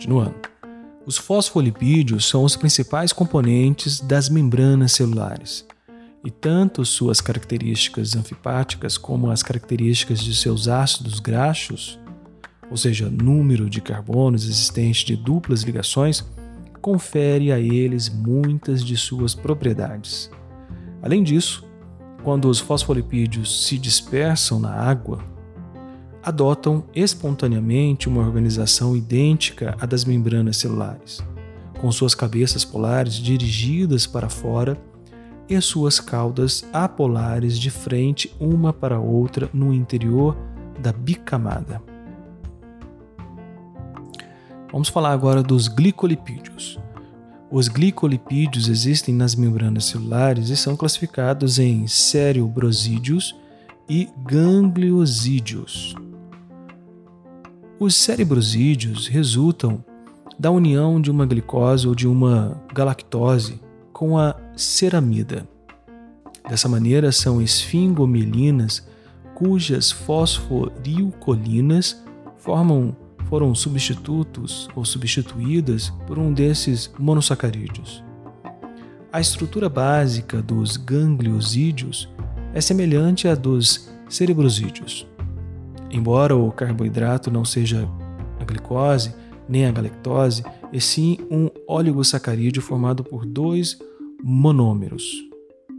Continuando. Os fosfolipídios são os principais componentes das membranas celulares, e tanto suas características anfipáticas como as características de seus ácidos graxos, ou seja, número de carbonos existentes de duplas ligações, confere a eles muitas de suas propriedades. Além disso, quando os fosfolipídios se dispersam na água, adotam espontaneamente uma organização idêntica à das membranas celulares, com suas cabeças polares dirigidas para fora e suas caudas apolares de frente uma para a outra no interior da bicamada. Vamos falar agora dos glicolipídios. Os glicolipídios existem nas membranas celulares e são classificados em cerebrosídeos e gangliosídeos. Os cerebrosídeos resultam da união de uma glicose ou de uma galactose com a ceramida. Dessa maneira, são esfingomelinas cujas fosforilcolinas formam, foram substitutos ou substituídas por um desses monossacarídeos. A estrutura básica dos gangliosídeos é semelhante à dos cerebrosídeos. Embora o carboidrato não seja a glicose nem a galactose, e sim um oligosacarídeo formado por dois monômeros.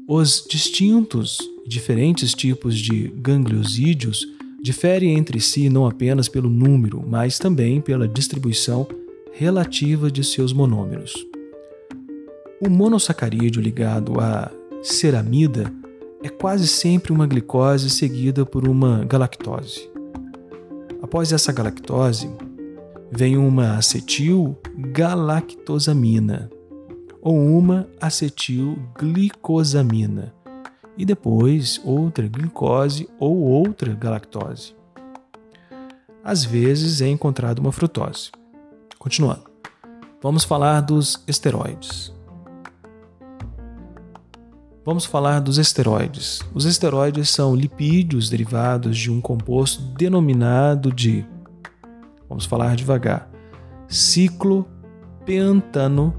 Os distintos e diferentes tipos de gangliosídeos diferem entre si não apenas pelo número, mas também pela distribuição relativa de seus monômeros. O monossacarídeo ligado à ceramida é quase sempre uma glicose seguida por uma galactose. Após essa galactose, vem uma acetil-galactosamina ou uma acetilglicosamina e depois outra glicose ou outra galactose. Às vezes é encontrado uma frutose. Continuando, vamos falar dos esteroides. Vamos falar dos esteroides. Os esteroides são lipídios derivados de um composto denominado de, vamos falar devagar, ciclopentano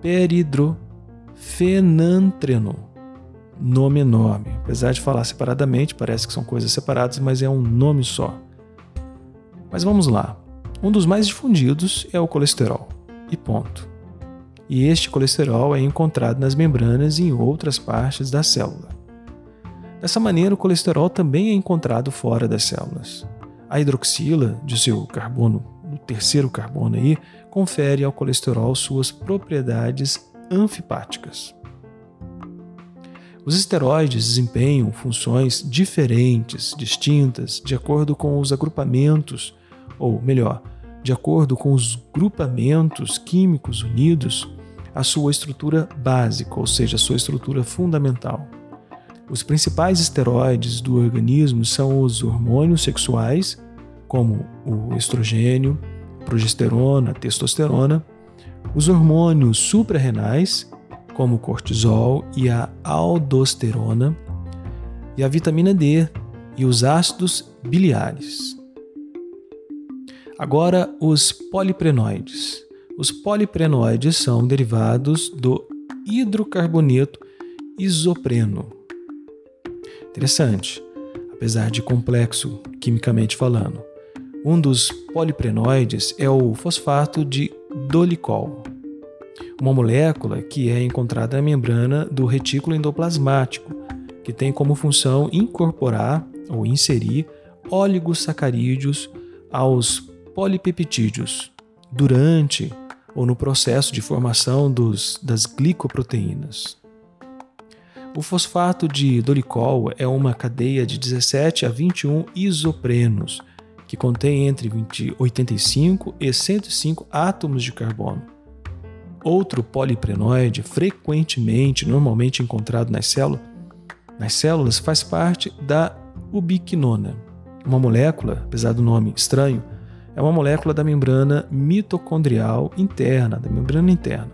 peridrofenantreno. Nome enorme. Apesar de falar separadamente, parece que são coisas separadas, mas é um nome só. Mas vamos lá. Um dos mais difundidos é o colesterol. E ponto e este colesterol é encontrado nas membranas e em outras partes da célula. Dessa maneira, o colesterol também é encontrado fora das células. A hidroxila de seu carbono, o terceiro carbono aí, confere ao colesterol suas propriedades anfipáticas. Os esteroides desempenham funções diferentes, distintas, de acordo com os agrupamentos, ou melhor, de acordo com os grupamentos químicos unidos a sua estrutura básica, ou seja, a sua estrutura fundamental. Os principais esteroides do organismo são os hormônios sexuais, como o estrogênio, progesterona, testosterona, os hormônios suprarrenais, como o cortisol e a aldosterona, e a vitamina D e os ácidos biliares. Agora, os poliprenoides. Os poliprenoides são derivados do hidrocarboneto isopreno. Interessante, apesar de complexo quimicamente falando. Um dos poliprenoides é o fosfato de dolicol, uma molécula que é encontrada na membrana do retículo endoplasmático, que tem como função incorporar ou inserir oligosacarídeos aos polipeptídeos durante ou no processo de formação dos, das glicoproteínas. O fosfato de dolicol é uma cadeia de 17 a 21 isoprenos, que contém entre 20, 85 e 105 átomos de carbono. Outro poliprenoide, frequentemente, normalmente encontrado nas células, nas células faz parte da ubiquinona, uma molécula, apesar do nome estranho, é uma molécula da membrana mitocondrial interna, da membrana interna,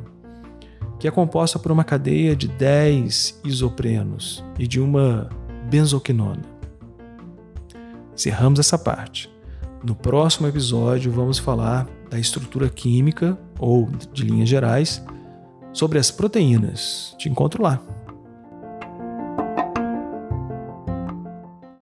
que é composta por uma cadeia de 10 isoprenos e de uma benzoquinona. Encerramos essa parte. No próximo episódio, vamos falar da estrutura química ou de linhas gerais sobre as proteínas. Te encontro lá.